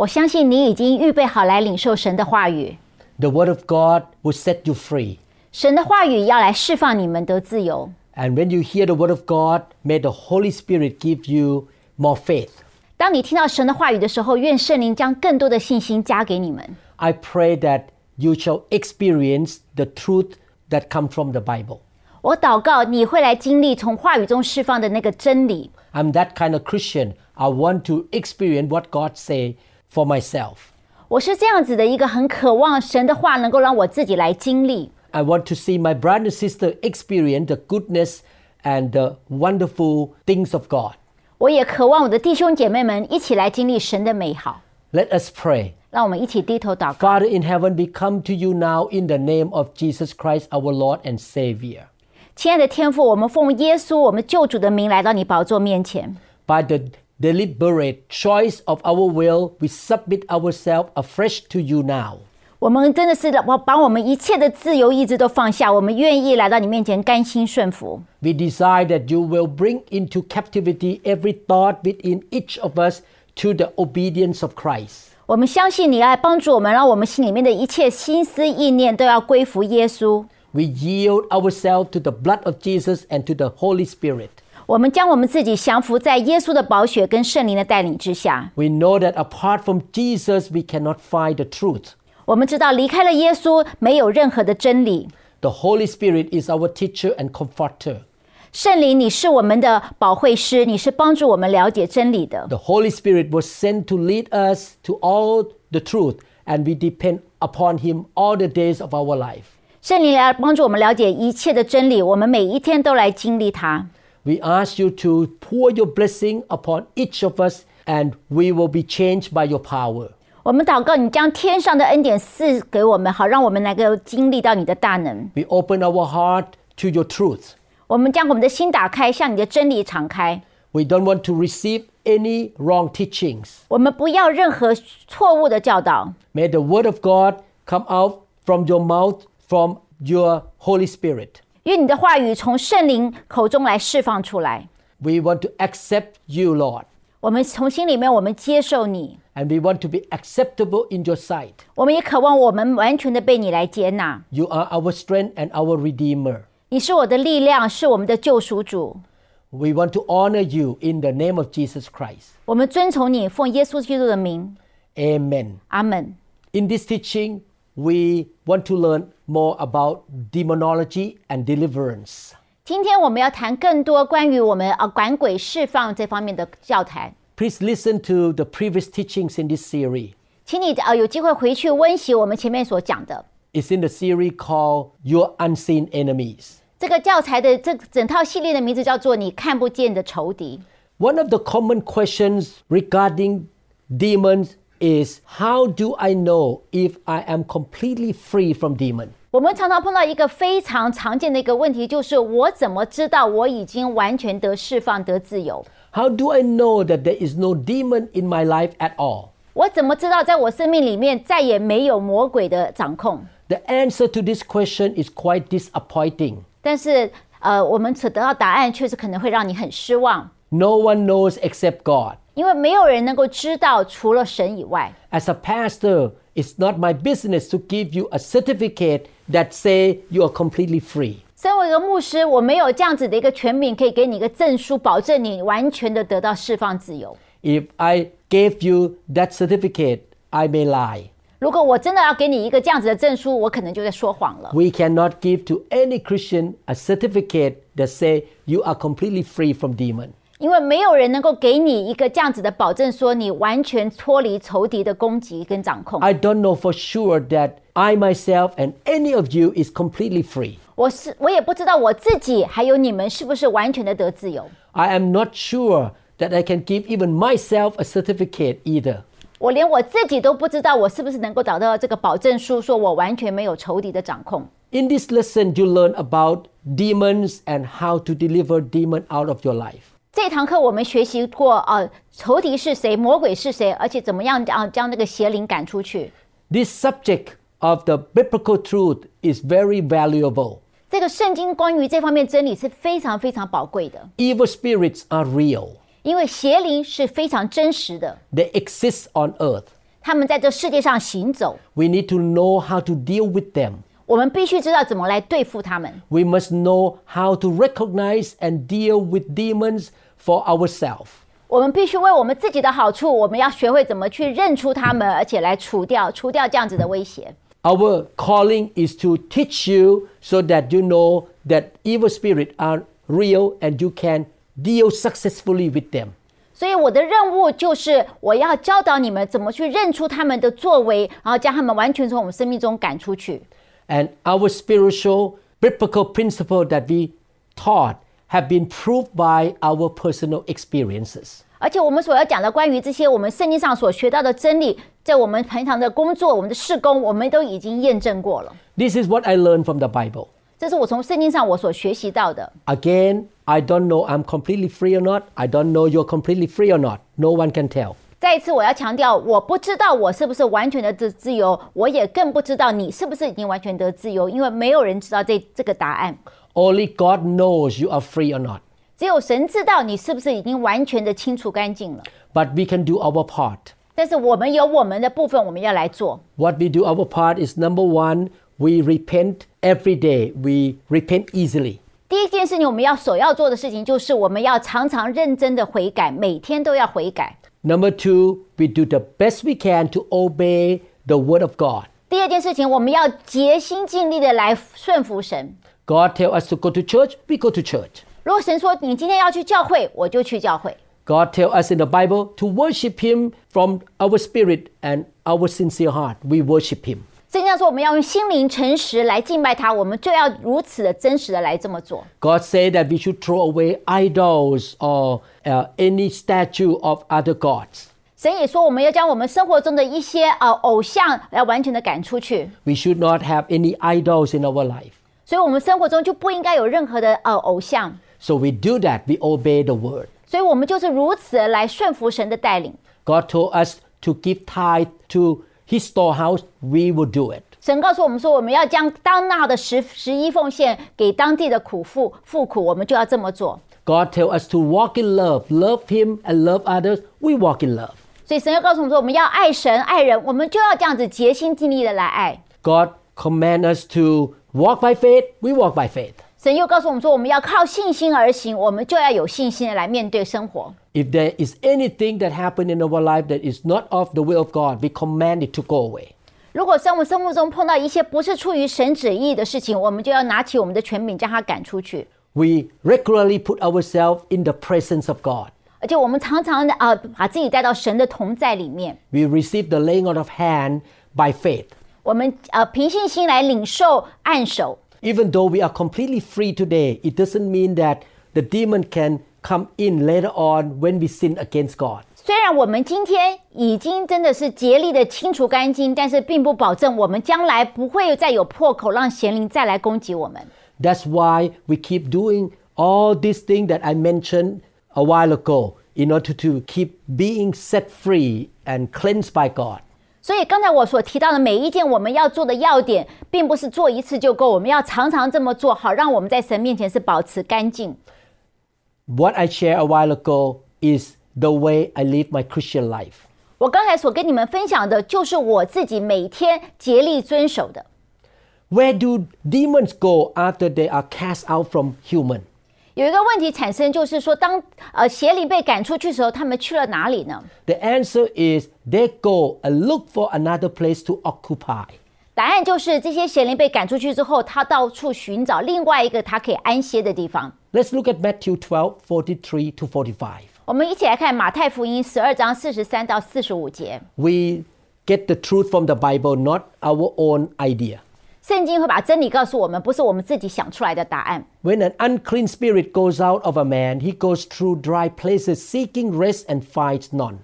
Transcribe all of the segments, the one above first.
我相信你已经预备好来领受神的话语。 The Word of God will set you free. 神的话语要来释放你们得自由。 And when you hear the Word of God, may the Holy Spirit give you more faith. 当你听到神的话语的时候，愿圣灵将更多的信心加给你们。 I pray that you shall experience the truth that comes from the Bible. 我祷告你会来经历从话语中释放的那个真理。 I'm that kind of Christian. I want to experience what God say for myself. 我是这样子的一个很渴望神的话能够让我自己来经历。 I want to see my brother and sister experience the goodness and the wonderful things of God. 我也渴望我的弟兄姐妹们一起来经历神的美好。 Let us pray. 让我们一起低头祷告。 Father in heaven, we come to you now in the name of Jesus Christ, our Lord and Savior. 亲爱的天父，我们奉耶稣我们救主的名来到你宝座面前。 By the deliberate choice of our will, we submit ourselves afresh to you now. 我们真的是把把我们一切的自由意志都放下，我们愿意来到你面前，甘心顺服。 We desire that you will bring into captivity every thought within each of us to the obedience of Christ. 我们相信你来帮助我们，让我们心里面的一切心思意念都要归服耶稣。 We yield ourselves to the blood of Jesus and to the Holy Spirit. 我们将我们自己降服在耶稣的宝血跟圣灵的带领之下。 We know that apart from Jesus, we cannot find the truth. 我们知道离开了耶稣，没有任何的真理。 The Holy Spirit is our teacher and comforter. 圣灵，你是我们的保惠师，你是帮助我们了解真理的。 The Holy Spirit was sent to lead us to all the truth, and we depend upon Him all the days of our life. 圣灵来帮助我们了解一切的真理，我们每一天都来经历它。 We ask you to pour your blessing upon each of us, and we will be changed by your power. 我们祷告，你将天上的恩典赐给我们，好让我们能够经历到你的大能。 We open our heart to your truth. 我们将我们的心打开，向你的真理敞开。 We don't want to receive any wrong teachings. 我们不要任何错误的教导。 May the word of God come out from your mouth, from your Holy Spirit. 愿你的话语从圣灵口中来释放出来。 We want to accept you, Lord, 我们从心里面，我们接受你。 and we want to be acceptable in your sight. 我们也渴望我们完全的被你来接纳。 You are our strength and our Redeemer. 你是我的力量，是我们的救赎主。 We want to honor you in the name of Jesus Christ. 我们遵从你，奉耶稣基督的名。 Amen. 阿门。 In this teaching, we want to learn more about demonology and deliverance. 今天我们要谈更多关于我们呃管鬼释放这方面的教材， Please listen to the previous teachings in this series. 请你呃有机会回去温习我们前面所讲的。 It's in the series called Your Unseen Enemies. 这个教材的这整套系列的名字叫做“你看不见的仇敌 One of the common questions regarding demons is how do I know if I am completely free from demon? ”。我们常常碰到一个非常常见的一个问题，就是我怎么知道我已经完全得释放、得自由？ How do I know that there is no demon in my life at all? 我怎么知道在我生命里面再也没有魔鬼的掌控？ The answer to this question is quite disappointing. 但是呃，我们所得到答案确实可能会让你很失望， No one knows except God. 因为没有人能够知道除了神以外。 As a pastor, it's not my business to give you a certificate that say you are completely free. 身为一个牧师，我没有这样子的一个权柄，可以给你一个证书，保证你完全的得到释放自由。 If I gave you that certificate, I may lie. 如果我真的要给你一个这样子的证书，我可能就在说谎了。 We cannot give to any Christian a certificate that say you are completely free from demon. 因为没有人能够给你一个这样子的保证，说你完全脱离仇敌的攻击跟掌控。 I don't know for sure that I myself and any of you is completely free. 我是我也不知道我自己还有你们是不是完全的得自由。 I am not sure that I can give even myself a certificate either. 我连我自己都不知道，我是不是能够找到这个保证书，说我完全没有仇敌的掌控。 In this lesson, you learn about demons and how to deliver demon out of your life. 这堂课我们学习过，呃，仇敌是谁，魔鬼是谁，而且怎么样啊将那个邪灵赶出去。 This subject of the biblical truth is very valuable. 这个圣经关于这方面真理是非常非常宝贵的， Evil spirits are real. 因为邪灵是非常真实的， They exist on earth. 他们在这世界上行走， We need to know how to deal with them. 我们必须知道怎么来对付他们。We must know how to recognize and deal with demons for ourselves. 我们必须为我们自己的好处，我们要学会怎么去认出他们，而且来除掉除掉这样子的威胁。Our calling is to teach you so that you know that evil spirits are real and you can deal successfully with them. 所以我的任务就是，我要教导你们怎么去认出他们的作为，然后将他们完全从我们生命中赶出去。And our spiritual biblical principle that we taught have been proved by our personal experiences. 而且我们所要讲的关于这些我们圣经上所学到的真理，在我们平常的工作、我们的事工，我们都已经验证过了。 This is what I learned from the Bible. 这是我从圣经上我所学习到的。 Again, I don't know I'm completely free or not. I don't know you're completely free or not. No one can tell. 再一次，我要强调，我不知道我是不是完全的自自由，我也更不知道你是不是已经完全得自由，因为没有人知道这这个答案。 Only God knows you are free or not. 只有神知道你是不是已经完全的清除干净了。 But we can do our part. 但是我们有我们的部分，我们要来做。 What we do our part is number one, we repent every day. We repent easily. 第一件事情，我们要首要做的事情，就是我们要常常认真的悔改，每天都要悔改。 Number two, we do the best we can to obey the word of God. 第二件事情，我们要竭心尽力的来顺服神。 God tell us to go to church, we go to church. 如果神说你今天要去教会，我就去教会。 God tell us in the Bible to worship him from our spirit and our sincere heart. We worship him. 圣经上说我们要用心灵诚实来敬拜他，我们就要如此的真实的来这么做。 God said that we should throw away idols or uh, any statue of other gods. 神也说我们要将我们生活中的一些呃偶像要完全的赶出去， We should not have any idols in our life. 所以我们生活中就不应该有任何的呃偶像。 So we do that. We obey the word. 所以我们就是如此地来顺服神的带领。 God told us to give tithe to his storehouse. We will do it. 神告诉我们说，我们要将当纳的十十一奉献给当地的苦妇富苦，我们就要这么做。 God tell us to walk in love, love him and love others. We walk in love. 所以神要告诉我们说，我们要爱神爱人，我们就要这样子竭心尽力的来爱。 God command us to walk by faith. We walk by faith. 神又告诉我们说，我们要靠信心而行，我们就要有信心的来面对生活。If there is anything that happened in our life that is not of the will of God, we command it to go away. 如果在我们生活中碰到一些不是出于神旨意的事情，我们就要拿起我们的权柄将它赶出去。We regularly put ourselves in the presence of God. 而且我们常常的啊，把自己带到神的同在里面。We receive the laying on of hand by faith. 我们呃凭信心来领受按手。Even though we are completely free today, it doesn't mean that the demon can come in later on when we sin against God. 虽然我们今天已经真的是竭力的清除干净，但是并不保证我们将来不会再有破口，让邪灵再来攻击我们。 That's why we keep doing all these things that I mentioned a while ago in order to keep being set free and cleansed by God. 所以刚才我所提到的每一件我们要做的要点，并不是做一次就够，我们要常常这么做，好让我们在神面前是保持干净。What I shared a while ago is the way I live my Christian life. 我刚才所跟你们分享的，就是我自己每天竭力遵守的。Where do demons go after they are cast out from human? 有一个问题产生，就是说，当呃邪灵被赶出去的时候，他们去了哪里呢？ The answer is they go and look for another place to occupy. 答案就是这些邪灵被赶出去之后，他到处寻找另外一个他可以安歇的地方。 Let's look at Matthew 12 43 to 45. 我们一起来看马太福音十二章四十三到四十五节。 We get the truth from the Bible, not our own idea. 圣经会把真理告诉我们，不是我们自己想出来的答案。 When an unclean spirit goes out of a man, he goes through dry places seeking rest and finds none.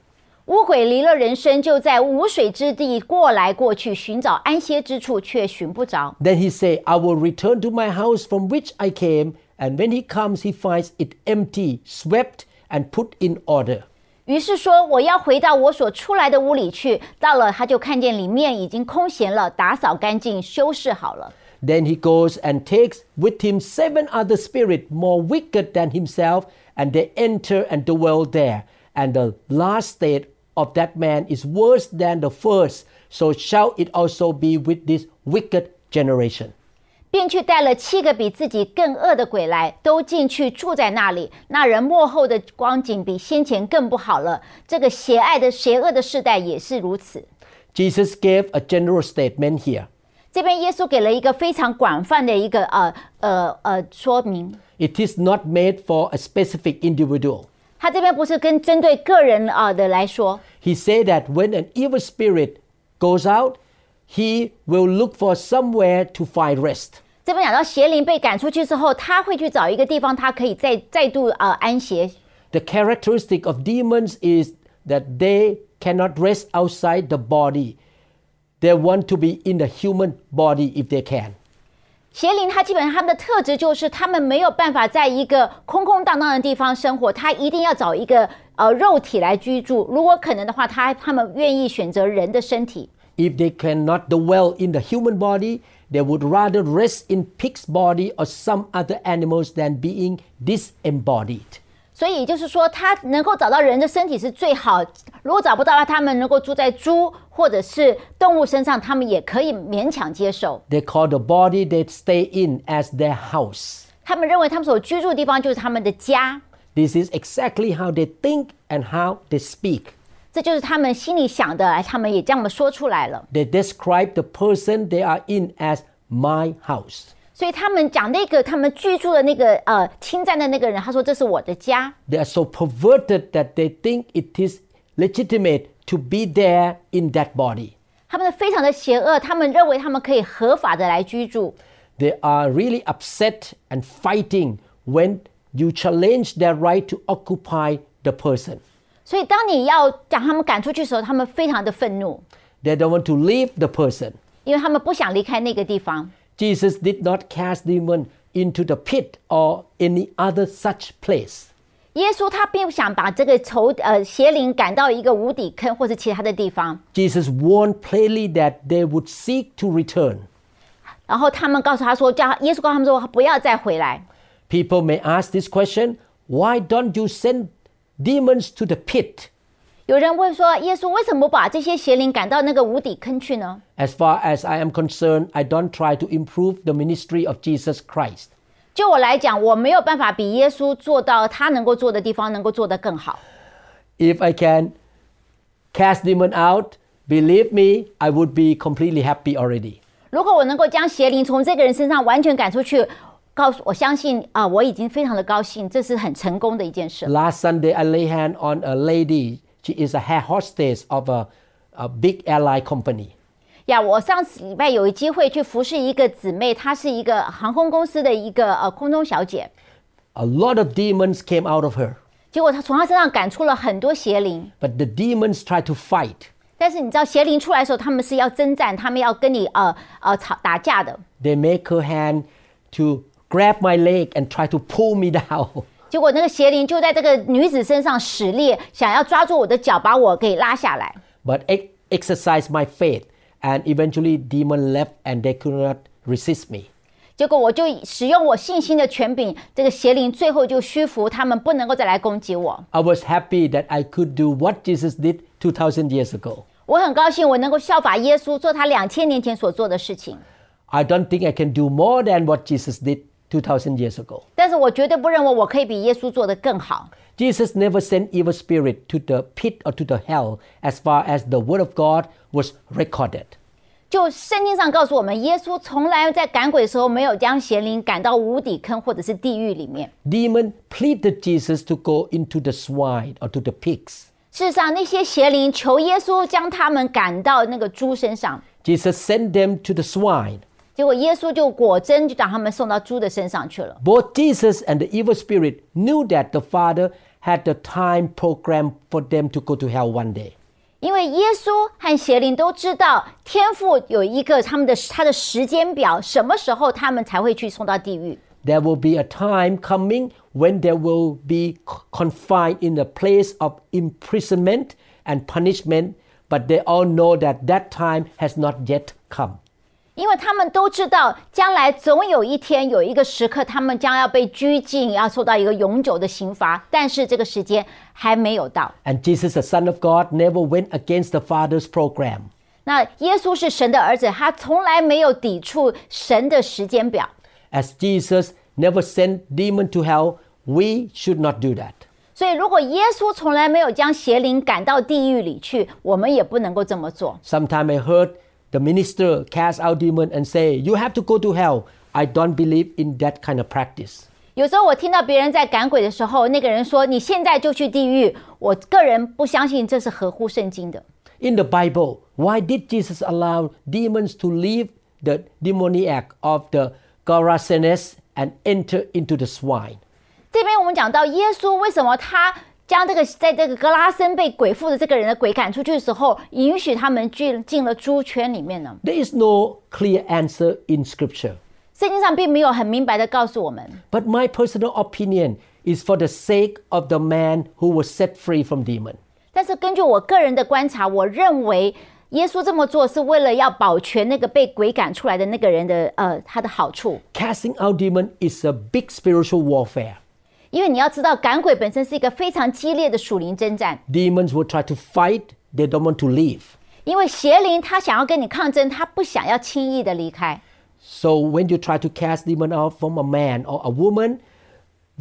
污鬼离了人身，就在无水之地过来过去，寻找安歇之处，却寻不着。 Then he said, I will return to my house from which I came. And when he comes, he finds it empty, swept, and put in order. 于是说：“我要回到我所出来的屋里去。”到了，他就看见里面已经空闲了，打扫干净，修饰好了。 Then he goes and takes with him seven other spirits more wicked than himself, and they enter and dwell there. And the last state of that man is worse than the first. So shall it also be with this wicked generation. 便去带了七个比自己更恶的鬼来，都进去住在那里。那人幕后的光景比先前更不好了。这个邪爱的、邪恶的世代也是如此。Jesus gave a general statement here. 这边耶稣给了一个非常广泛的一个呃呃呃说明，It is not made for a specific individual. 他这边不是跟针对个人啊、呃的来说，He said that when an evil spirit goes out, he will look for somewhere to find rest. 这边讲到邪灵被赶出去之后，他会去找一个地方，他可以再再度呃安歇。 The characteristic of demons is that they cannot rest outside the body. They want to be in the human body if they can. 邪灵它基本上它们的特质就是他们没有办法在一个空空荡荡的地方生活，他一定要找一个呃肉体来居住。如果可能的话，他他们愿意选择人的身体。 If they cannot dwell in the human body, they would rather rest in pig's body or some other animals than being disembodied. 所以也就是说，他能够找到人的身体是最好。如果找不到的话，他们能够住在猪或者是动物身上，他们也可以勉强接受。 They call the body they stay in as their house. 他们认为他们所居住的地方就是他们的家， This is exactly how they think and how they speak. 这就是他们心里想的，他们也这么说出来了。 They describe the person they are in as my house. 所以他们讲那个他们居住的那个呃侵占的那个人，他说这是我的家。 They are so perverted that they think it is legitimate to be there in that body. 他们非常的邪恶，他们认为他们可以合法的来居住， They are really upset and fighting when you challenge their right to occupy the person. 所以当你要将他们赶出去的时候，他们非常的愤怒， They don't want to leave the person. 因为他们不想离开那个地方。 Jesus did not cast demon into the pit or any other such place. 耶稣他并不想把这个仇呃邪灵赶到一个无底坑或者其他的地方， Jesus warned plainly that they would seek to return. 然后他们告诉他说，叫耶稣告诉他们说不要再回来。 People may ask this question why don't you send demons to the pit? 有人问说，耶稣为什么不把这些邪灵赶到那个无底坑去呢？ As far as I am concerned, I don't try to improve the ministry of Jesus Christ. 就我来讲，我没有办法比耶稣做到他能够做的地方能够做得更好。 If I can cast demon out, believe me, I would be completely happy already. 如果我能够将邪灵从这个人身上完全赶出去， 告诉我相信啊、我已经非常的高兴，这是很成功的一件事。 Last Sunday, I lay hand on a lady. She is a hair hostess of a, a big airline company. 呀我上次礼拜有机会去服侍一个姊妹，她是一个航空公司的一个呃空中小姐， A lot of demons came out of her, 结果她从她身上赶出了很多邪灵。 but the demons tried to fight. 但是你知道邪灵出来的时候，他们是要征战，他们要跟你呃呃吵打架的。 They make her hand to grab my leg and try to pull me down. 结果那个邪灵就在这个女子身上使力，想要抓住我的脚，把我给拉下来。 But I exercised my faith, and eventually demon left and they could not resist me. 结果我就使用我信心的权柄，这个邪灵最后就屈服，他们不能够再来攻击我。 I was happy that I could do what Jesus did 2,000 years ago. 我很高兴，我能够效法耶稣，做他两千年前所做的事情。 I don't think I can do more than what Jesus did 2,000 years ago. 但是我绝对不认为我可以比耶稣做得更好。 Jesus never sent evil spirit to the pit or to the hell as far as the word of God was recorded. 就圣经上告诉我们，耶稣从来在赶鬼的时候没有将邪灵赶到无底坑或者是地狱里面。 Demon pleaded Jesus to go into the swine or to the pigs. 事实上，那些邪灵求耶稣将他们赶到那个猪身上， Jesus sent them to the swine. 结果耶稣就果真就把他们送到猪的身上去了。 Both Jesus and the evil spirit knew that the Father had the time program for them to go to hell one day. 因为耶稣和邪灵都知道天父有一个他们的他的时间表，什么时候他们才会去送到地狱。 There will be a time coming when they will be c- confined in a place of imprisonment and punishment, but they all know that that time has not yet come. 因为他们都知道，将来总有一天有一个时刻，他们将要被拘禁，要受到一个永久的刑罚。但是这个时间还没有到。 And Jesus, the Son of God, never went against the Father's program. 那耶稣是神的儿子，他从来没有抵触神的时间表。 As Jesus never sent demon to hell, we should not do that. 所以，如果耶稣从来没有将邪灵赶到地狱里去，我们也不能够这么做。 Sometimes I heard the minister cast out demon and say, "You have to go to hell." I don't believe in that kind of practice. 有时候我听到别人在赶鬼的时候，那个人说：“你现在就去地狱。”我个人不相信这是合乎圣经的。 In the Bible, why did Jesus allow demons to leave the demoniac of the Gerasenes and enter into the swine? 这边我们讲到耶稣为什么他 将这个在这个格拉森被鬼附的这个人的鬼赶出去的时候，允许他们进进了猪圈里面呢？ There is no clear answer in Scripture. 圣经上并没有很明白的告诉我们。 But my personal opinion is for the sake of the man who was set free from demon. 但是根据我个人的观察，我认为耶稣这么做是为了要保全那个被鬼赶出来的那个人的呃他的好处。 Casting out demon is a big spiritual warfare. 因为你要知道，赶鬼本身是一个非常激烈的属灵征战。 Demons will try to fight, they don't want to leave. 因为邪灵他想要跟你抗争，他不想要轻易的离开。 So when you try to cast demon out from a man or a woman,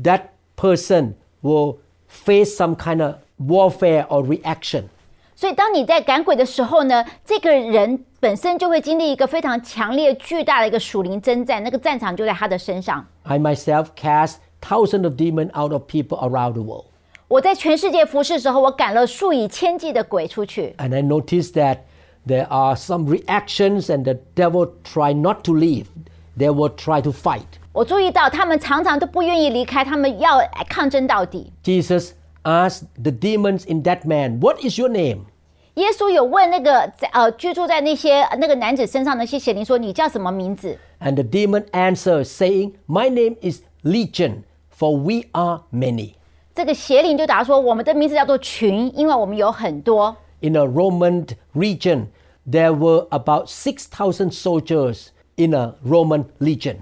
that person will face some kind of warfare or reaction. 所以，当你在赶鬼的时候呢，这个人本身就会经历一个非常强烈、巨大的一个属灵征战，那个战场就在他的身上。 I myself cast thousands of demons out of people around the world. 我在全世界服侍的时候，我赶了数以千计的鬼出去。 And I noticed that there are some reactions and the devil try not to leave. They will try to fight. 我注意到他们常常都不愿意离开，他们要抗争到底。 Jesus asked the demons in that man, What is your name? 耶稣有问那个在呃居住在那些那个男子身上的那些邪灵说：“你叫什么名字 And the demon answered, saying, My name is Legion, for we are many.？” 这个邪灵就答说：“我们的名字叫做群，因为我们有很多。 In a Roman region, there were about 6,000 soldiers in a Roman legion.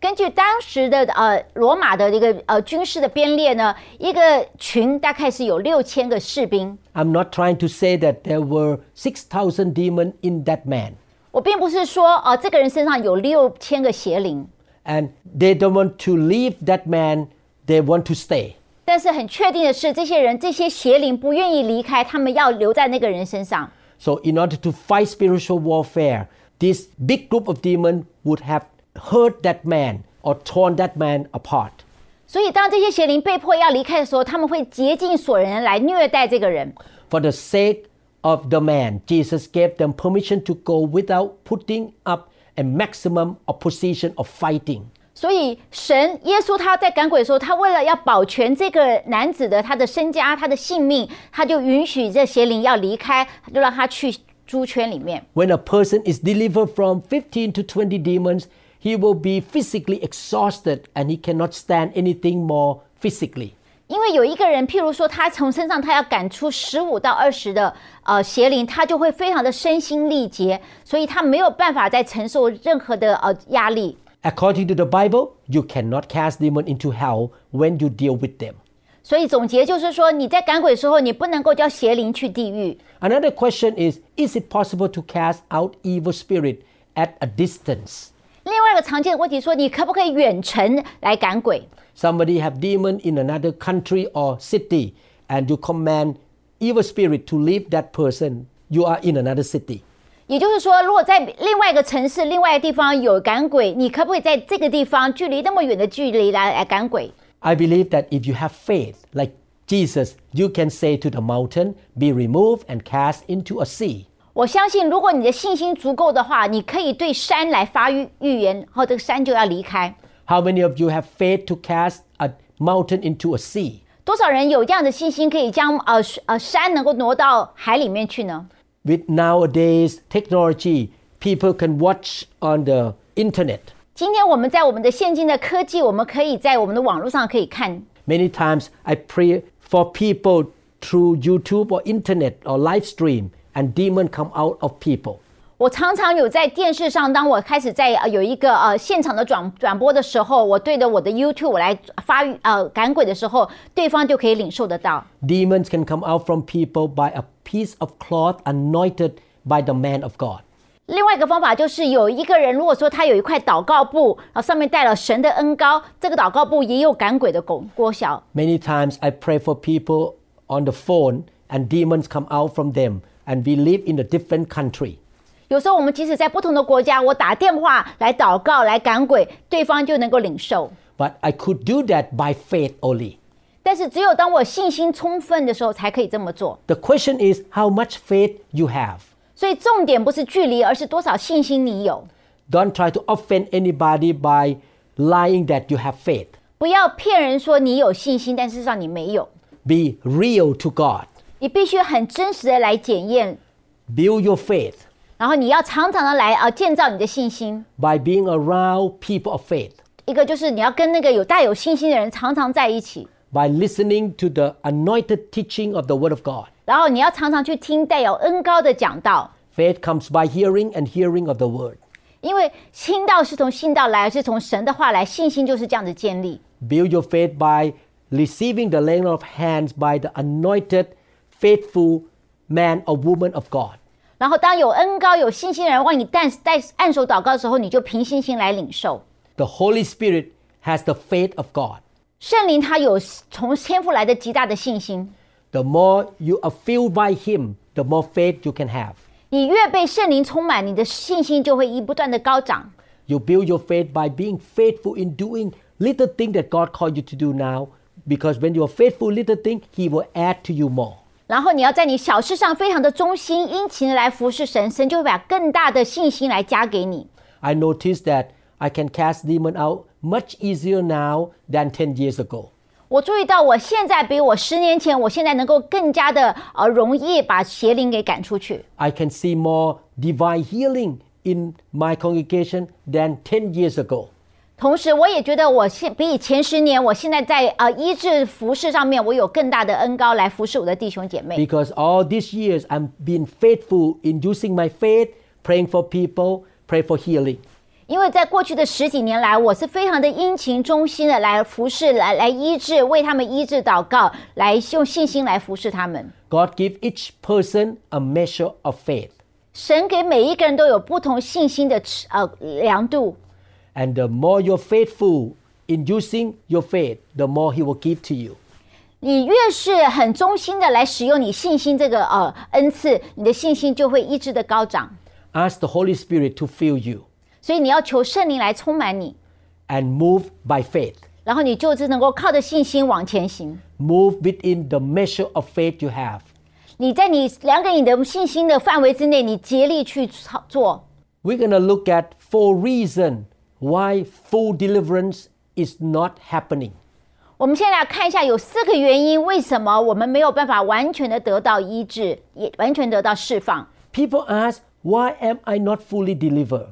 ”根据当时的呃罗马的一个呃军事的编列呢，一个群大概是有六千个士兵。 I'm not trying to say that there were 6,000 demons in that man. 我并不是说呃这个人身上有六千个邪灵， And they don't want to leave that man, they want to stay. 但是很确定的是，这些人这些邪灵不愿意离开，他们要留在那个人身上。 So, in order to fight spiritual warfare, this big group of demons would have hurt that man or torn that man apart. 所以，当这些邪灵被迫要离开的时候，他们会竭尽所能来虐待这个人。 For the sake of the man, Jesus gave them permission to go without putting up a maximum opposition of fighting. 所以，神耶稣他在赶鬼的时候，他为了要保全这个男子的他的身家、他的性命，他就允许这邪灵要离开，就让他去猪圈里面。When a person is delivered from fifteen to twenty demons, he will be physically exhausted and he cannot stand anything more physically. 因为有一个人，譬如说他从身上他要赶出十五到二十的呃邪灵，他就会非常的身心力竭，所以他没有办法再承受任何的呃压力。According to the Bible, you cannot cast demons into hell when you deal with them. 所以总结就是说，你在赶鬼的时候，你不能够叫邪灵去地狱。 Another question is Is it possible to cast out evil spirit at a distance? 另外一个常见的问题说，你可不可以远程来赶鬼？ Somebody have demon in another country or city and you command evil spirit to leave that person, you are in another city. 也就是说，如果在另外一个城市、另外一个地方有赶鬼，你可不可以在这个地方距离那么远的距离来来赶鬼？ I believe that if you have faith like Jesus, you can say to the mountain, be removed and cast into a sea. 我相信，如果你的信心足够的话，你可以对山来发预预言，然后这个山就要离开。 How many of you have faith to cast a mountain into a sea? 多少人有这样的信心，可以将呃呃山能够挪到海里面去呢？ With nowadays technology, people can watch on the internet. 今天我们在我们的现今的科技，我们可以在我们的网络上可以看。 Many times I pray for people through YouTube or internet or live stream and demon come out of people. 我常常有在电视上，当我开始在呃有一个呃现场的转转播的时候，我对着我的 YouTube 我来发呃赶鬼的时候，对方就可以领受得到。 Demons can come out from people by a piece of cloth anointed by the man of God. 另外一个方法就是有一个人，如果说他有一块祷告布，然后上面带了神的恩膏，这个祷告布也有赶鬼的功功效。 Many times I pray for people on the phone and demons come out from them and we live in a different country. 有时候我们即使在不同的国家，我打电话来祷告来赶鬼，对方就能够领受。 But I could do that by faith only. 但是只有当我信心充分的时候，才可以这么做。 The question is how much faith you have. 所以重点不是距离，而是多少信心你有。 Don't try to offend anybody by lying that you have faith. 不要骗人说你有信心，但事实上你没有。 Be real to God. 你必须很真实的来检验， Build your faith 然后你要常常的来呃建造你的信心。 by being around people of faith, 一个就是你要跟那个有带有信心的人常常在一起， by listening to the anointed teaching of the Word of God. 然后你要常常去听带有恩高的讲道， Faith comes by hearing and hearing of the Word. 因为听道是从信道来，是从神的话来，信心就是这样的建立。 Build your faith by receiving the laying of hands by the anointed, faithful man or woman of God. 然后当有恩高、有信心的人为你带带按手祷告的时候，你就凭信心来领受。 The Holy Spirit has the faith of God. 圣灵他有从天父来的极大的信心， The more you are filled by Him, the more faith you can have. 你越被圣灵充满，你的信心就会一不断的高涨。 You build your faith by being faithful in doing little thing that God called you to do now. Because when you are faithful little thing, He will add to you more. 然后你要在你小事上非常的忠心、殷勤的来服侍神，神就会把更大的信心来加给你。I noticed that I can cast demon out much easier now than ten years ago. 我注意到，我现在比我十年前，我现在能够更加的呃容易把邪灵给赶出去。I can see more divine healing in my congregation than ten years ago. 同时，我也觉得我现比以前十年，我现在在呃医治服饰上面，我有更大的恩高来服侍我的弟兄姐妹。 Because all these years I'm being faithful in using my faith, praying for people, pray for healing. 因为在过去的十几年来，我是非常的殷勤忠心的来服侍、来来医治，为他们医治祷告，来用信心来服侍他们。 God give each person a measure of faith. 神给每一个人都有不同信心的尺呃量度， And the more you're faithful in using your faith, the more He will give to you. 你越是很忠心的来使用你信心这个呃恩赐，你的信心就会一直的高涨。 Ask the Holy Spirit to fill you 所以你要求圣灵来充满你， and move by faith. 然后你就是能够靠着信心往前行。 Move within the measure of faith you have. 你在你量给你的信心的范围之内，你竭力去操做。 We're going to look at four reasons why full deliverance is not happening. 我们现在来看一下，有四个原因，为什么我们没有办法完全的得到医治，也完全得到释放。 People ask, why am I not fully delivered?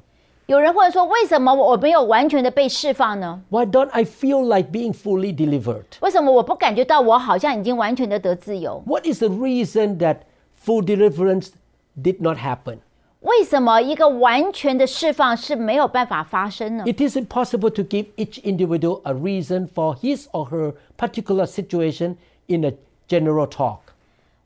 有人会说，为什么我没有完全的被释放呢？ Why don't I feel like being fully delivered? 为什么我不感觉到我好像已经完全的得自由？ What is the reason that full deliverance did not happen? 为什么一个完全的释放是没有办法发生呢？ It is impossible to give each individual a reason for his or her particular situation in a general talk.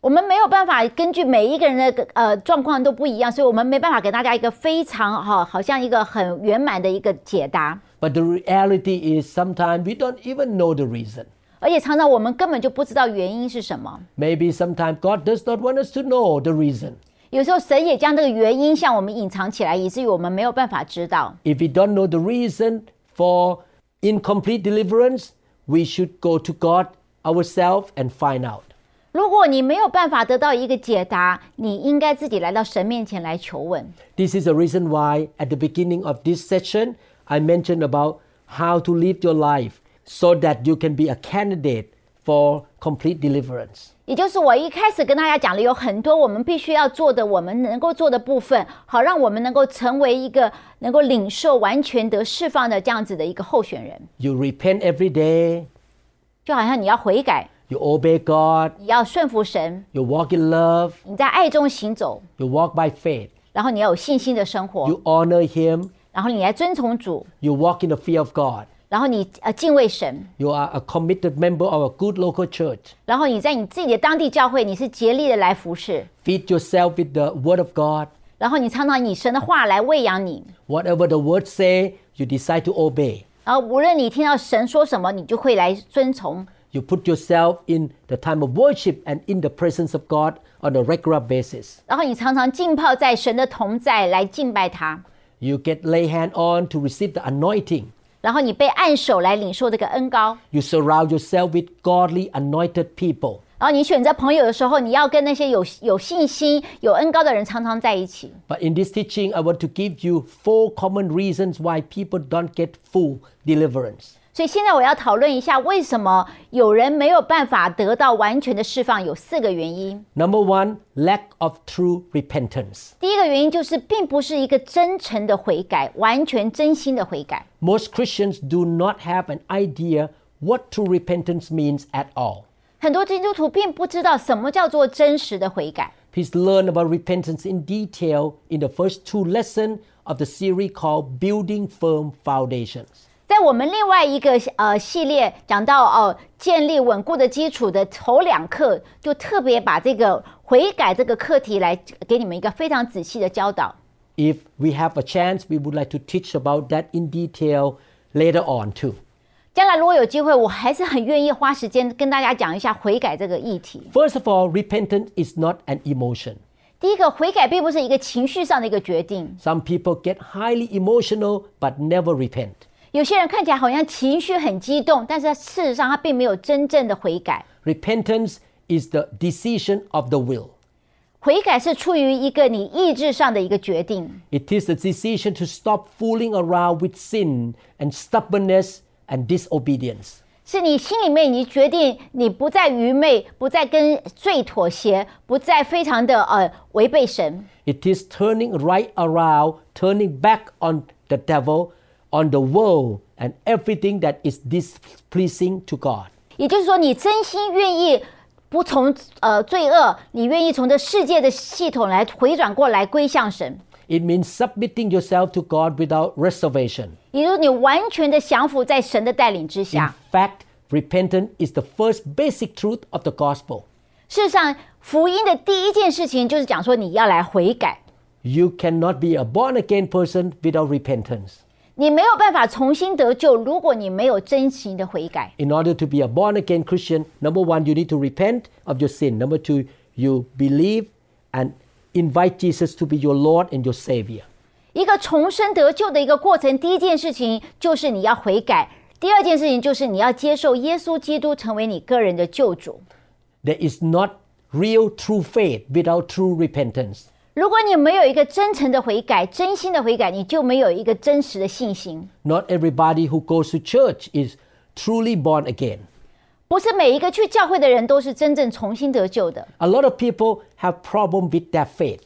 我们没有办法根据每一个人的呃状况都不一样，所以我们没办法给大家一个非常好，好像一个很圆满的一个解答。 But the reality is sometimes we don't even know the reason. 而且常常我们根本就不知道原因是什么。 Maybe sometimes God does not want us to know the reason. 有时候神也将这个原因向我们隐藏起来，以至于我们没有办法知道。 If we don't know the reason for incomplete deliverance, we should go to God ourselves and find out. 如果你没有办法得到一个解答，你应该自己来到神面前来求问。 This is the reason why at the beginning of this session, I mentioned about how to live your life so that you can be a candidate for complete deliverance. 也就是我一开始跟大家讲的，有很多我们必须要做的，我们能够做的部分，好让我们能够成为一个能够领受完全得释放的这样子的一个候选人。 You repent every day, 就好像你要悔改， you obey God, 你要顺服神， you walk in love, 你在爱中行走， you walk by faith, 然后你要有信心的生活， you honor Him, 然后你来遵从主， you walk in the fear of God. 然后你呃敬畏神， You are a committed member of a good local church. 然后你在你自己的当地教会，你是竭力的来服侍， Feed yourself with the Word of God. 然后你常常以神的话来喂养你， Whatever the Word say, you decide to obey. 然后无论你听到神说什么，你就会来遵从。 You put yourself in the time of worship and in the presence of God on a regular basis. 然后你常常浸泡在神的同在来敬拜他， You get lay hand on to receive the anointing. 然后你被按手来领受这个恩高。 You surround yourself with godly anointed people. 然后你选择朋友的时候，你要跟那些有有信心、有恩高的人常常在一起。 But in this teaching, I want to give you four common reasons why people don't get full deliverance. 所以现在我要讨论一下，为什么有人没有办法得到完全的释放，有四个原因。 Number one, lack of true repentance. 第一个原因就是，并不是一个真诚的悔改，完全真心的悔改。 Most Christians do not have an idea what true repentance means at all. 很多基督徒并不知道什么叫做真实的悔改。 Please learn about repentance in detail in the first two lessons of the series called Building Firm Foundations. 在我们另外一个呃系列讲到哦、建立稳固的基础的头两课，就特别把这个悔改这个课题来给你们一个非常仔细的教导。If we have a chance, we would like to teach about that in detail later on too. 将来如果有机会，我还是很愿意花时间跟大家讲一下悔改这个议题。First of all, repentance is not an emotion. 第一个，悔改并不是一个情绪上的一个决定。Some people get highly emotional but never repent. 有些人看起来好像情绪很激动，但是事实上他并没有真正的悔改。 Repentance is the decision of the will. 悔改是出于一个你意志上的一个决定， It is the decision to stop fooling around with sin and stubbornness and disobedience. 是你心里面你决定你不再愚昧，不再跟罪妥协，不再非常的呃违背神。 It is turning right around, turning back on the devil, on the world, and everything that is displeasing to God. 也就是说，你真心愿意不从呃罪恶，你愿意从这世界的系统来回转过来归向神， It means submitting yourself to God without reservation. 也就是你完全的降服在神的带领之 In 下。 fact, repentance is the first basic truth of the gospel. 事实上，福音的第一件事情就是讲说你要来悔改， You cannot be a born again person without repentance. 你没有办法重新得救，如果你没有真心的悔改。 In order to be a born again Christian, number one, you need to repent of your sin. Number two, you believe and invite Jesus to be your Lord and your Savior. 一个重生得救的一个过程，第一件事情就是你要悔改，第二件事情就是你要接受耶稣基督成为你个人的救主。 There is not real true faith without true repentance. 如果你没有一个真诚的悔改、真心的悔改，你就没有一个真实的信心。 Not everybody who goes to church is truly born again. 不是每一个去教会的人都是真正重新得救的。 A lot of people have problem with their faith.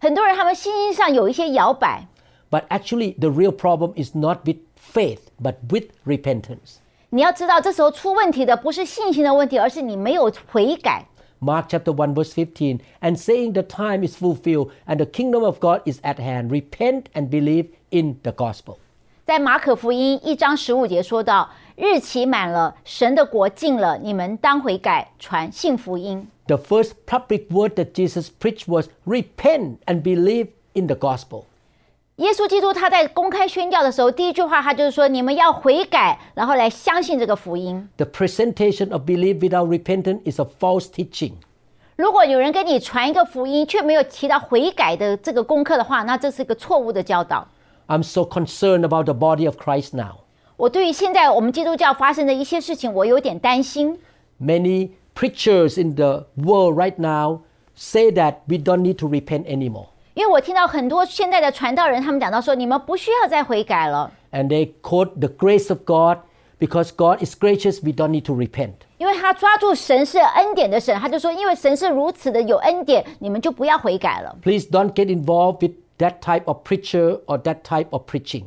很多人他们信心上有一些摇摆， But actually, the real problem is not with faith, but with repentance. 你要知道，这时候出问题的不是信心的问题，而是你没有悔改。 Mark chapter 1, verse 15, and saying the time is fulfilled and the kingdom of God is at hand. Repent and believe in the gospel. 在马可福音一章十五节说到：“日期满了，神的国近了，你们当悔改，传信福音。” The first public word that Jesus preached was repent and believe in the gospel. 耶稣基督他在公开宣教的时候，第一句话他就是说：“你们要悔改，然后来相信这个福音。 The presentation of belief without repentance is a false teaching. ”如果有人跟你传一个福音，却没有提到悔改的这个功课的话，那这是一个错误的教导。 I'm so concerned about the body of Christ now. 我对于现在我们基督教发生的一些事情，我有点担心。 Many preachers in the world right now say that we don't need to repent anymore. 因为我听到很多现在的传道人，他们讲到说，你们不需要再悔改了。 And they quote the grace of God because God is gracious, we don't need to repent. 因为他抓住神是恩典的神，他就说，因为神是如此的有恩典，你们就不要悔改了。 Please don't get involved with that type of preacher or that type of preaching.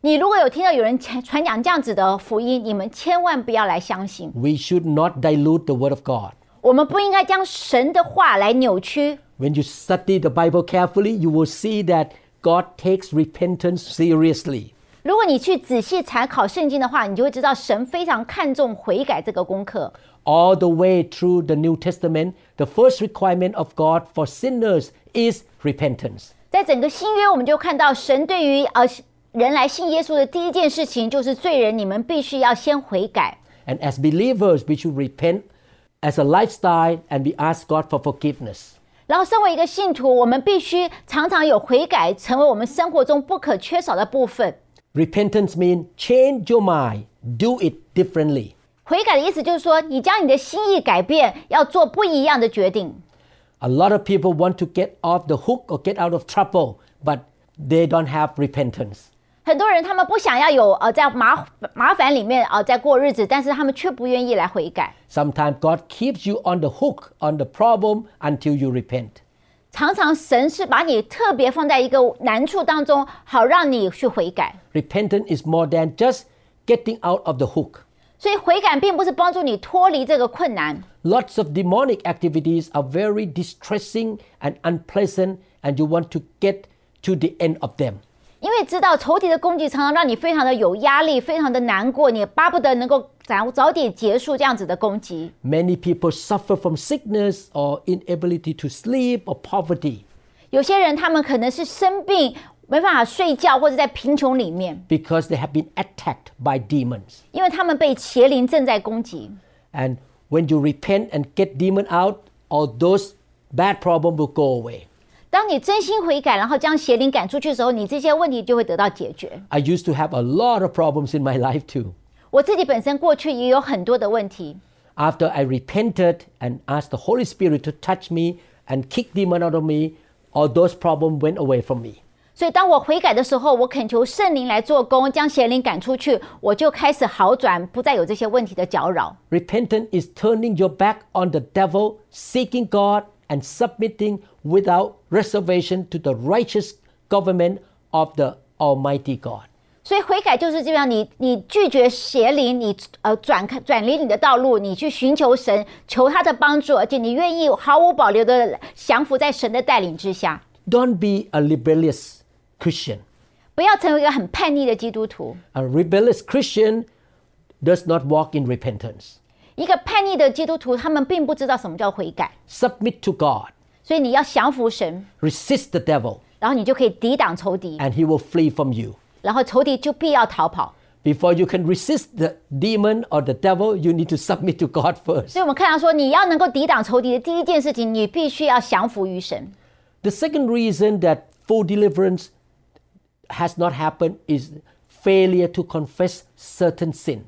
你如果有听到有人传传讲这样子的福音，你们千万不要来相信。 We should not dilute the word of God. 我们不应该将神的话来扭曲。 When you study the Bible carefully, you will see that God takes repentance seriously. 如果你去仔细查考圣经的话，你就会知道神非常看重悔改这个功课。 All the way through the New Testament, the first requirement of God for sinners is repentance. 在整个新约，我们就看到神对于呃人来信耶稣的第一件事情，就是罪人你们必须要先悔改。 And as believers, we should repent as a lifestyle and we ask God for forgiveness. 然后，身为一个信徒，我们必须常常有悔改，成为我们生活中不可缺少的部分。 Repentance means change your mind, do it differently. 悔改的意思就是说，你将你的心意改变，要做不一样的决定。 A lot of people want to get off the hook or get out of trouble, but they don't have repentance. 很多人他们不想要有呃在麻麻烦里面呃在过日子，但是他们却不愿意来悔改。 Sometimes God keeps you on the hook on the problem until you repent. 常常神是把你特别放在一个难处当中，好让你去悔改。 Repentance is more than just getting out of the hook. 所以悔改并不是帮助你脱离这个困难。 Lots of demonic activities are very distressing and unpleasant, and you want to get to the end of them. 因为知道仇敌的攻击常常让你非常的有压力，非常的难过，你巴不得能够早早点结束这样子的攻击。 Many people suffer from sickness or inability to sleep or poverty 有些人他们可能是生病，没办法睡觉，或者在贫穷里面， because they have been attacked by demons. 因为他们被邪灵正在攻击。 And when you repent and get demon out, all those bad problems will go away. 当你真心悔改，然后将邪灵赶出去的时候，你这些问题就会得到解决。 I used to have a lot of problems in my life too. 我自己本身过去也有很多的问题， After I repented and asked the Holy Spirit to touch me and kick demon out of me, all those problems went away from me. 所以当我悔改的时候，我恳求圣灵来做工，将邪灵赶出去，我就开始好转，不再有这些问题的搅扰。 Repentance is turning your back on the devil, seeking God, and submitting without reservation to the righteous government of the Almighty God. 所以悔改就是这样，你你拒绝邪灵，你呃转开转离你的道路，你去寻求神，求他的帮助，而且你愿意毫无保留的降服在神的带领之下， Don't be a rebellious Christian. 不要成为一个很叛逆的基督徒。 A rebellious Christian does not walk in repentance. 一个叛逆的基督徒，他们并不知道什么叫悔改， Submit to God, 所以你要降服神， resist the devil, 然后你就可以抵挡仇敌， and he will flee from you. 然后仇敌就必要逃跑。 Before you can resist the demon or the devil, you need to submit to God first. 所以我们看到说，你要能够抵挡仇敌的第一件事情，你必须要降服于神。 The second reason that full deliverance has not happened is failure to confess certain sin.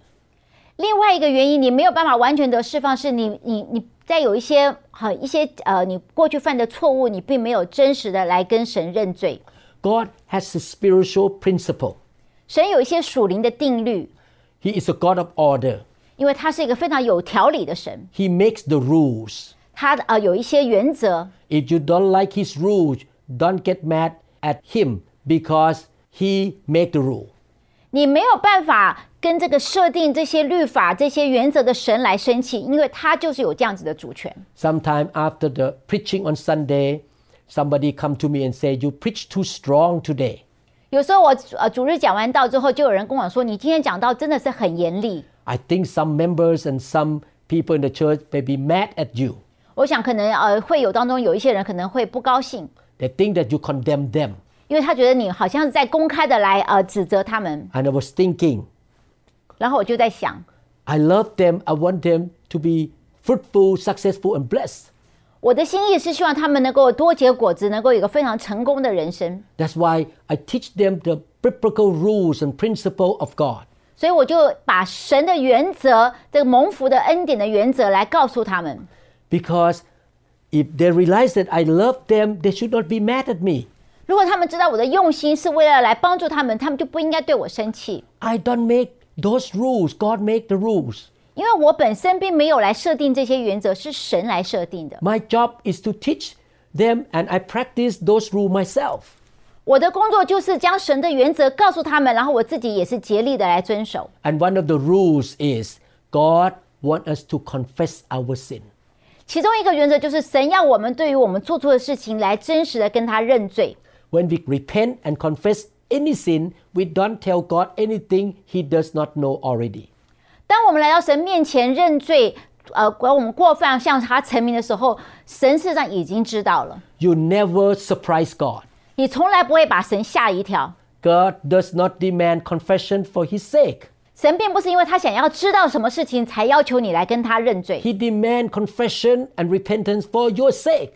另外一个原因，你没有办法完全的释放，是你你你在有一些很一些呃，你过去犯的错误，你并没有真实的来跟神认罪。God has a spiritual principle. 神有一些属灵的定律，He is a God of order. 因为他是一个非常有条理的神，He makes the rules. 他呃有一些原则。If you don't like his rules, don't get mad at him because he made the rule. 你没有办法跟这个设定这些律法、这些原则的神来生气，因为他就是有这样子的主权。 Sometime after the preaching on Sunday, somebody come to me and say, "You preach too strong today." 有时候我呃主日讲完道之后，就有人跟我说：“你今天讲道真的是很严厉。 I think some members and some people in the church may be mad at you. ”我想可能呃会有当中有一些人可能会不高兴， They think that you condemn them. 因为他觉得你好像是在公开的来呃指责他们。 And I was thinking, 然后我就在想， I love them. I want them to be fruitful, successful, and blessed. 我的心意是希望他们能够多结果子，能够有一个非常成功的人生。 That's why I teach them the biblical rules and principle of God. 所以我就把神的原则，这个蒙福的恩典的原则来告诉他们。 Because if they realize that I love them, they should not be mad at me. 如果他们知道我的用心是为了来帮助他们，他们就不应该对我生气。 I don't make those rules, God made the rules. 因为我本身并没有来设定这些原则，是神来设定的。 My job is to teach them, and I practice those rules myself. 我的工作就是将神的原则告诉他们，然后我自己也是竭力的来遵守。 And one of the rules is God wants us to confess our sin. 其中一个原则就是神要我们对于我们做错的事情来真实的跟他认罪。 When we repent and confess any sin, we don't tell God anything He does not know already. 当我们来到神面前认罪，呃，管我们过犯向他陈明的时候，神事实上已经知道了。 You never surprise God. 你从来不会把神吓一跳。 God does not demand confession for His sake. 神并不是因为他想要知道什么事情才要求你来跟他认罪， He demands confession and repentance for your sake.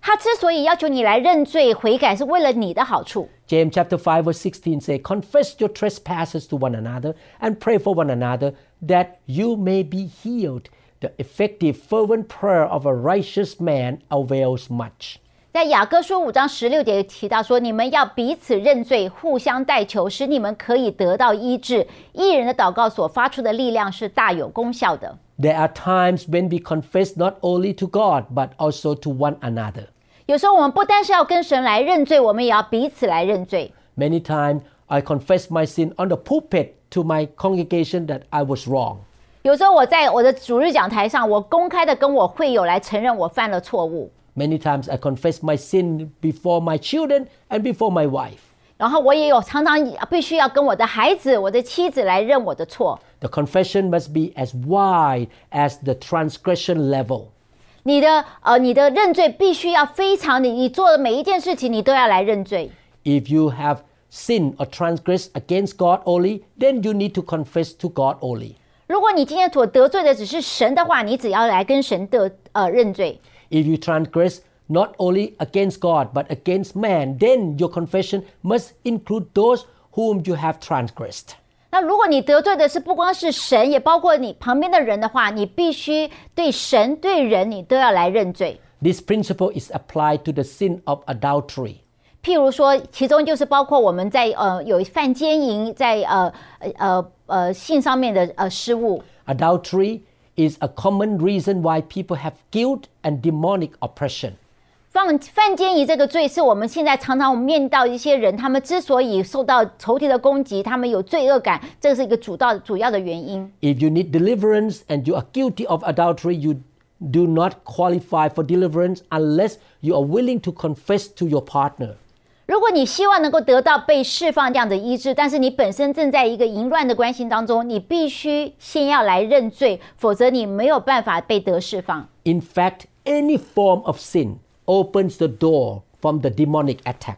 他之所以要求你来认罪悔改，是为了你的好处。 James chapter 5 verse 16 say, Confess your trespasses to one another and pray for one another that you may be healed. The effective fervent prayer of a righteous man avails much. 在雅各书五章十六节提到说，你们要彼此认罪，互相代求，使你们可以得到医治。一人的祷告所发出的力量是大有功效的。 There are times when we confess not only to God but also to one another. 有时候我们不单是要跟神来认罪，我们也要彼此来认罪。 Many times I confess my sin on the pulpit to my congregation that I was wrong. 有时候我在我的主日讲台上，我公开的跟我会友来承认我犯了错误， Many times I confess my sin before my children and before my wife. 然后我也有常常必须要跟我的孩子、我的妻子来认我的错。 The confession must be as wide as the transgression level. 你的呃，你的认罪必须要非常的，你做的每一件事情，你都要来认罪。 If you have sinned or transgressed against God only, then you need to confess to God only. 如果你今天所得罪的只是神的话，你只要来跟神的呃认罪。 If you transgress not only against God but against man, then your confession must include those whom you have transgressed. 那如果你得罪的是不光是神，也包括你旁边的人的话，你必须对神、对人，你都要来认罪。 This principle is applied to the sin of adultery. 譬如说，其中就是包括我们在呃有犯奸淫，在呃呃呃呃性上面的呃失误。 Adultery is a common reason why people have guilt and demonic oppression. 犯犯奸淫这个罪，是我们现在常常我们面到一些人，他们之所以受到仇敌的攻击，他们有罪恶感，这是一个主要主要的原因。If you need deliverance and you are guilty of adultery, you do not qualify for deliverance unless you are willing to confess to your partner. 如果你希望能够得到被释放这样的医治，但是你本身正在一个淫乱的关系当中，你必须先要来认罪，否则你没有办法被得释放。In fact, any form of sin opens the door from the demonic attack.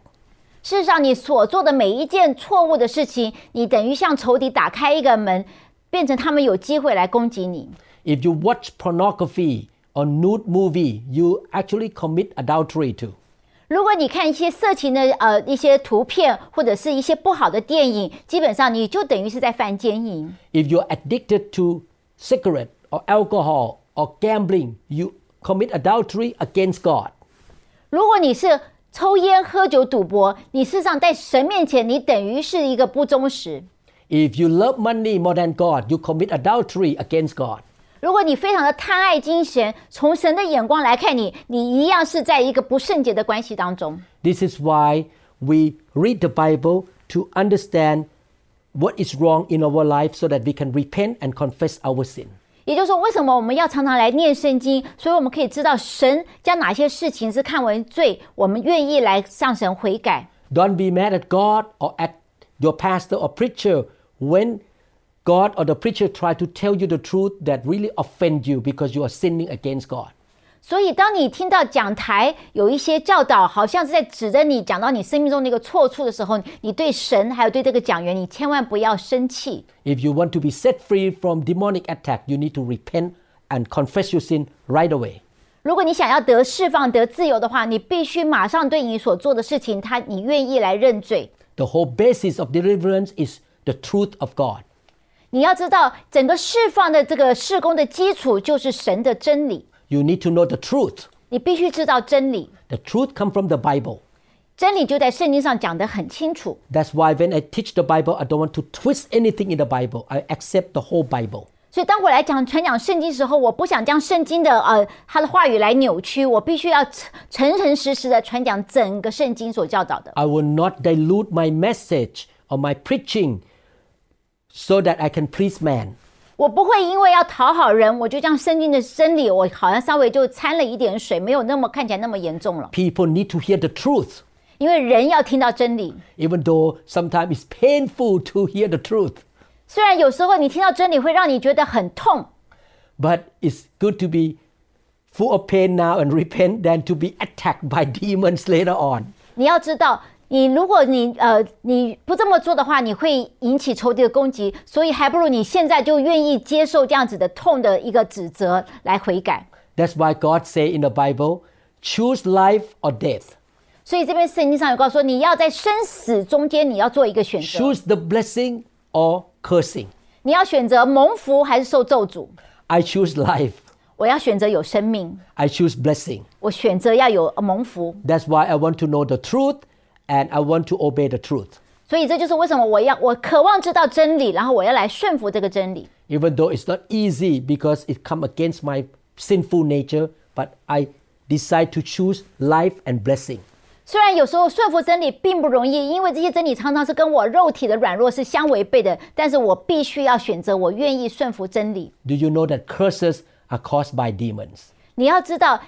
事实上，你所做的每一件错误的事情，你等于向仇敌打开一个门，变成他们有机会来攻击你。 If you watch pornography or nude movie, you actually commit adultery too. 如果你看一些色情的呃一些图片，或者是一些不好的电影，基本上你就等于是在犯奸淫。 If you're addicted to cigarette or alcohol or gambling, you commit adultery against God. 如果你是抽烟、喝酒、赌博，你事实上在神面前，你等于是一个不忠实。 If you love money more than God, you commit adultery against God. 如果你非常的贪爱金钱，从神的眼光来看你，你一样是在一个不圣洁的关系当中。 This is why we read the Bible to understand what is wrong in our life so that we can repent and confess our sin. 也就是说，为什么我们要常常来念圣经？所以我们可以知道神将哪些事情是看为罪，我们愿意来向神悔改。 Don't be mad at God or at your pastor or preacher when God or the preacher try to tell you the truth that really offend you because you are sinning against God. 所以，当你听到讲台有一些教导，好像是在指着你讲到你生命中的一个错处的时候，你对神还有对这个讲员，你千万不要生气。 If you want to be set free from demonic attack, you need to repent and confess your sin right away. 如果你想要得释放、得自由的话，你必须马上对你所做的事情，他你愿意来认罪。 The whole basis of deliverance is the truth of God. 你要知道，整个释放的这个事工的基础就是神的真理。 You need to know the truth. 你必须知道真理， The truth comes from the Bible. 真理就在圣经上讲得很清楚。 That's why when I teach the Bible, I don't want to twist anything in the Bible. I accept the whole Bible. 所以当我来讲传讲圣经时候，我不想将圣经的呃他的话语来扭曲，我必须要诚诚诚实实的传讲整个圣经所教导的。 I will not dilute my message or my preaching so that I can please man. 我不会因为要讨好人，我就将圣经的真理，我好像稍微就掺了一点水，没有那么看起来那么严重了。 People need to hear the truth, 因为人要听到真理， even though sometimes it's painful to hear the truth. 虽然有时候你听到真理会让你觉得很痛， But it's good to be full of pain now and repent than to be attacked by demons later on. 你要知道， 你如果你呃你不这么做的话，你会引起仇敌的攻击，所以还不如你现在就愿意接受这样子的痛的一个指责来悔改。 That's why God say in the Bible, choose life or death. 所以这边圣经上有告诉说，你要在生死中间，你要做一个选择， Choose the blessing or cursing. 你要选择蒙福还是受咒诅。 I choose life. 我要选择有生命， I choose blessing. 我选择要有呃蒙福。 That's why I want to know the truth and I want to obey the truth. 所以这就是为什么我要我渴望知道真理，然后我要来顺服这个真理。 Even though it's not easy because it come against my sinful nature, but I decide to choose life and blessing. 虽然有时候顺服真理并不容易，因为这些真理常常是跟我肉体的软弱是相违背的，但是我必须要选择，我愿意顺服真理。 Do you know that curses are caused by demons? 你要知道，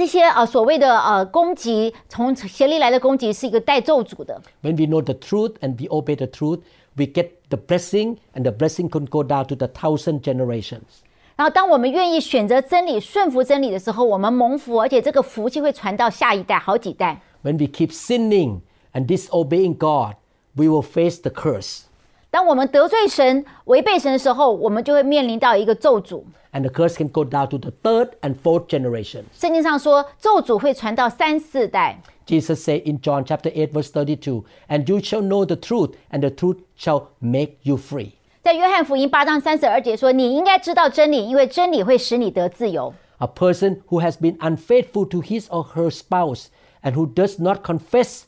这些呃所谓的呃攻击，从邪灵来的攻击是一个带咒诅的。When we know the truth and we obey the truth, we get the blessing, and the blessing can go down to the thousand generations. 然后，当我们愿意选择真理、顺服真理的时候，我们蒙福，而且这个福气会传到下一代、好几代。When we keep sinning and disobeying God, we will face the curse. 当我们得罪神、违背神的时候，我们就会面临到一个咒诅。 And the curse can go down to the third and fourth generations. 圣经上说，咒诅会传到三四代。 Jesus said in John chapter 8 verse 32, and you shall know the truth, and the truth shall make you free. 在约翰福音八章三十二节说：“你应该知道真理，因为真理会使你得自由。 A person who has been unfaithful to his or her spouse and who does not confess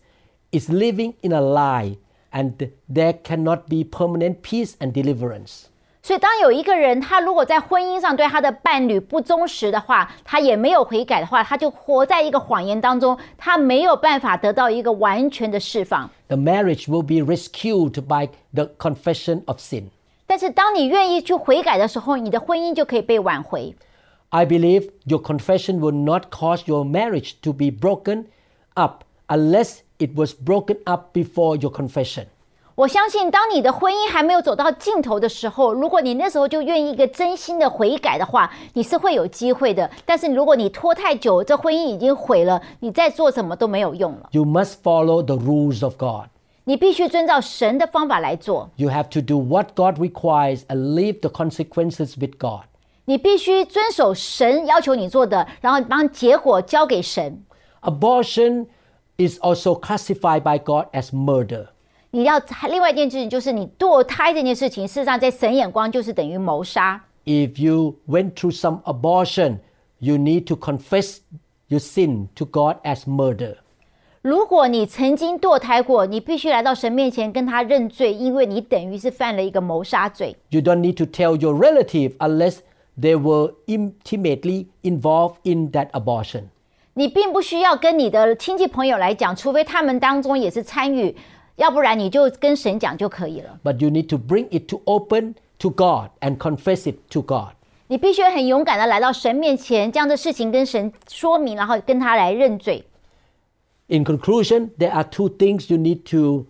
is living in a lie, and there cannot be permanent peace and deliverance. ”所以，当有一个人他如果在婚姻上对他的伴侣不忠实的话，他也没有悔改的话，他就活在一个谎言当中，他没有办法得到一个完全的释放。 The marriage will be rescued by the confession of sin. 但是，当你愿意去悔改的时候，你的婚姻就可以被挽回。 I believe your confession will not cause your marriage to be broken up unless it was broken up before your confession. 我相信，当你的婚姻还没有走到尽头的时候，如果你那时候就愿意一个真心的悔改的话，你是会有机会的。但是如果你拖太久，这婚姻已经毁了，你再做什么都没有用了。 You must follow the rules of God. 你必须遵照神的方法来做， You have to do what God requires and leave the consequences with God. 你必须遵守神要求你做的，然后把结果交给神。 Abortion is also classified by God as murder. 你要另外一件事情就是你堕胎这件事情，事实上在神眼光就是等于谋杀。 If you went through some abortion, you need to confess your sin to God as murder. 如果你曾经堕胎过，你必须来到神面前跟他认罪，因为你等于是犯了一个谋杀罪。 You don't need to tell your relative unless they were intimately involved in that abortion. 你并不需要跟你的亲戚朋友来讲，除非他们当中也是参与，要不然你就跟神讲就可以了。 But you need to bring it to open to God and confess it to God. 你必须很勇敢的来到神面前，将这事情跟神说明，然后跟他来认罪。 In conclusion, there are two things you need to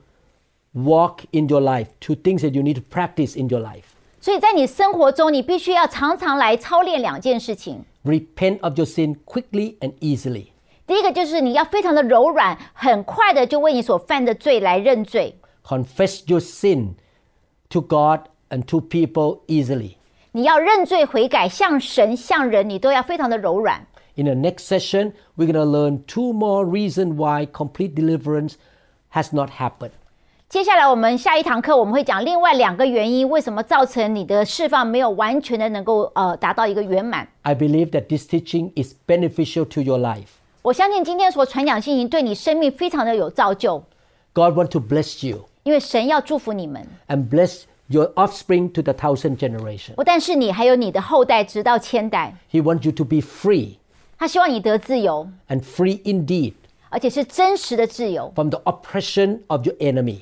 walk in your life, two things that you need to practice in your life. 所以在你生活中，你必须要常常来操练两件事情。 Repent of your sin quickly and easily. 第一个就是你要非常的柔软，很快的就为你所犯的罪来认罪。 Confess your sin to God and to people easily. 你要认罪悔改，向神向人，你都要非常的柔软。 In the next session, we're going to learn two more reasons why complete deliverance has not happened. 接下来我们下一堂课我们会讲另外两个原因，为什么造成你的释放没有完全的能够呃达到一个圆满。 I believe that this teaching is beneficial to your life. 我相信今天所传讲信息对你生命非常的有造就， God wants to bless you 因为神要祝福你们， and bless your offspring to the thousand generation. 不但是你，还有你的后代直到千代。 He wants you to be free 他希望你得自由， and free indeed 而且是真实的自由， from the oppression of your enemy.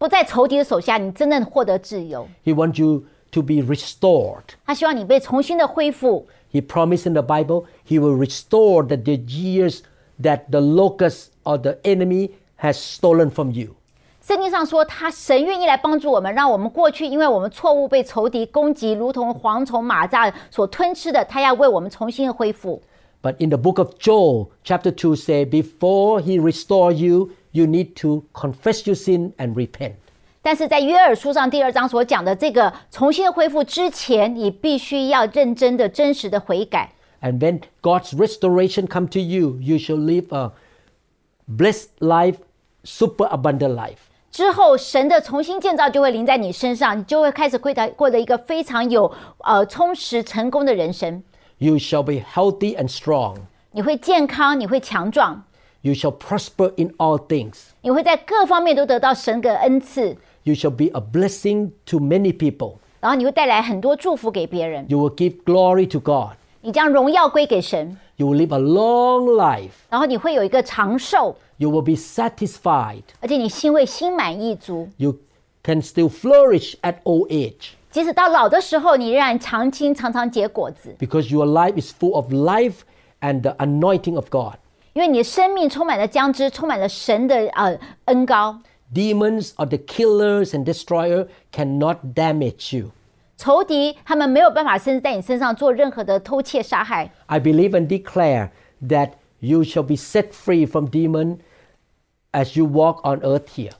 不在仇敌的手下，你真正获得自由。 He wants you to be restored. 他希望你被重新的恢复。 He promised in the Bible he will restore the, the years that the locust or the enemy has stolen from you. 圣经上说，他神愿意来帮助我们，让我们过去因为我们错误被仇敌攻击，如同蝗虫、蚂蚱所吞吃的，他要为我们重新的恢复。 But in the book of Joel, chapter 2 say, before he restore you, you need to confess your sin and repent. 但是在约珥书上第二章所讲的这个重新的恢复之前，你必须要认真的、真实的悔改。 And when God's restoration come to you, you shall live a blessed life, super abundant life. 之后，神的重新建造就会临在你身上，你就会开始过得过得一个非常有呃充实、成功的人生。 You shall be healthy and strong. 你会健康，你会强壮， You shall prosper in all things. 你会在各方面都得到神的恩赐， You shall be a blessing to many people. 然后你会带来很多祝福给别人。 You will give glory to God. 你将荣耀归给神， You will live a long life. 然后你会有一个长寿， You will be satisfied. 而且你心会心满意足。 You can still flourish at old age 即使到老的时候，你仍然常青，常常结果子， because your life is full of life and the anointing of God. 因为你的生命充满了姜汁，充满了神的呃恩高。 Demons or the killers and destroyer cannot damage you. 仇敌他们没有办法甚至在你身上做任何的偷窃杀害。 I believe and declare that you shall be set free from demon as you walk on earth here.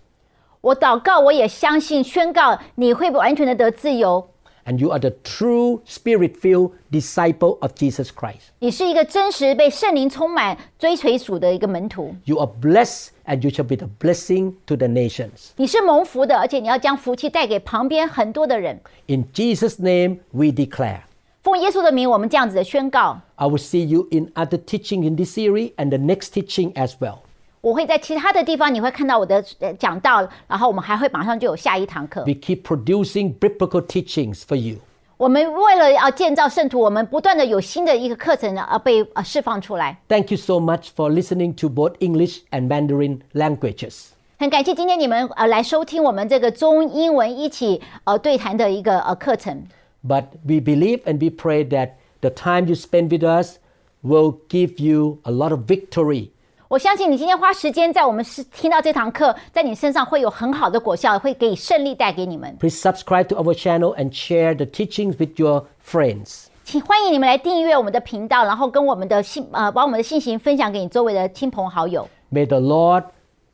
我祷告，我也相信宣告，你会完全的得自由。 And you are the true spirit-filled disciple of Jesus Christ. 你是一个真实被圣灵充满、追随主的一个门徒。 You are blessed and you shall be the blessing to the nations. 你是蒙福的，而且你要将福气带给旁边很多的人。 In Jesus' name we declare. 奉耶稣的名，我们这样子的宣告。 I will see you in other teaching in this series and the next teaching as well. 我会在其他的地方，你会看到我的呃讲道，然后我们还会马上就有下一堂课。 We keep producing biblical teachings for you. 我们为了要建造圣徒，我们不断的有新的一个课程呢，而被呃释放出来。 Thank you so much for listening to both English and Mandarin languages. 很感谢今天你们呃来收听我们这个中英文一起呃对谈的一个呃课程。 But we believe and we pray that the time you spend with us will give you a lot of victory 我相信你今天花时间在我们是听到这堂课，在你身上会有很好的果效，会给胜利带给你们。Please subscribe to our channel and share the teachings with your friends. 请欢迎你们来订阅我们的频道，然后跟我们的信呃，把我们的信息分享给你周围的亲朋好友。May the Lord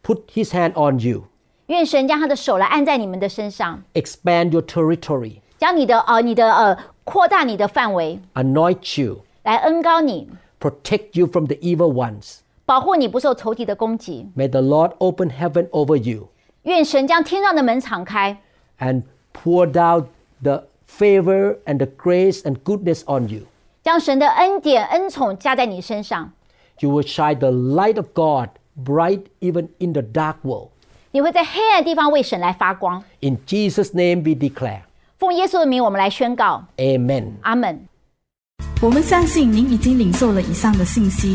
put His hand on you. 愿神将他的手来按在你们的身上。Expand your territory. 将你的呃你的呃扩大你的范围。Anoint you. 来恩膏你。Protect you from the evil ones. 保护你不受仇敌的攻击。 May the Lord open heaven over you 愿神将天上的门敞开， and pour down the favor and the grace and goodness on you. 将神的恩典恩宠加在你身上。 You will shine the light of God bright even in the dark world. 你会在黑暗的地方为神来发光。 In Jesus' name we declare. 奉耶稣的名，我们来宣告， Amen. 阿门。我们相信您已经领受了以上的信息。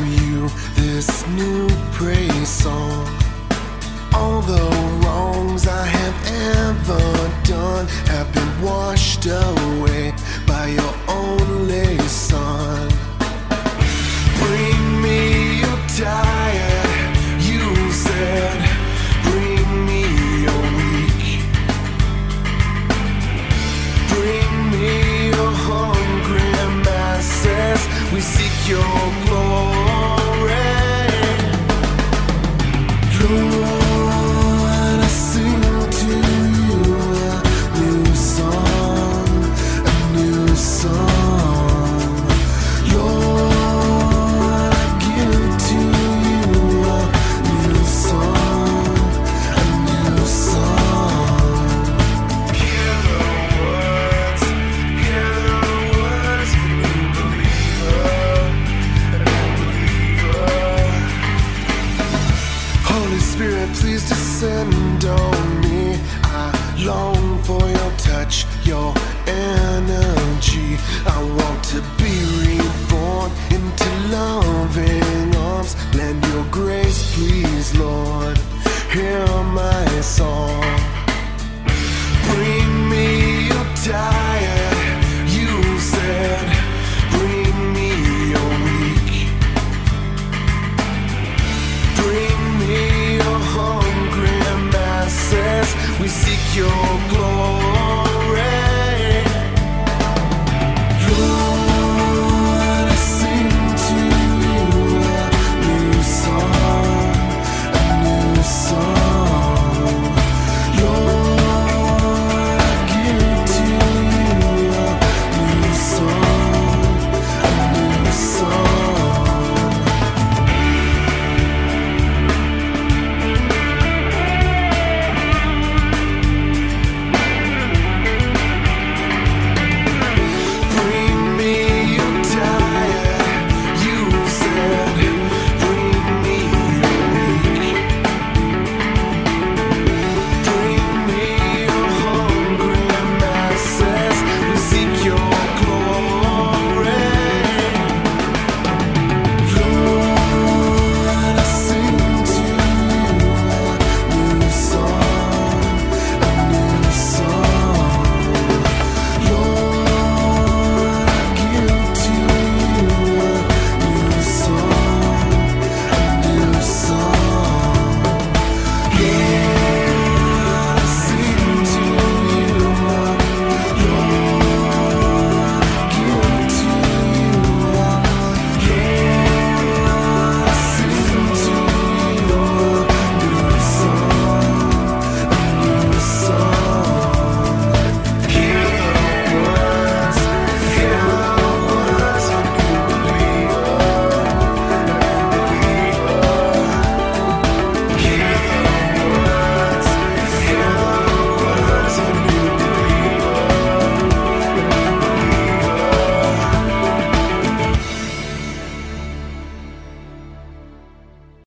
this new praise song. All the wrongs I have ever done have been washed away by your only Son.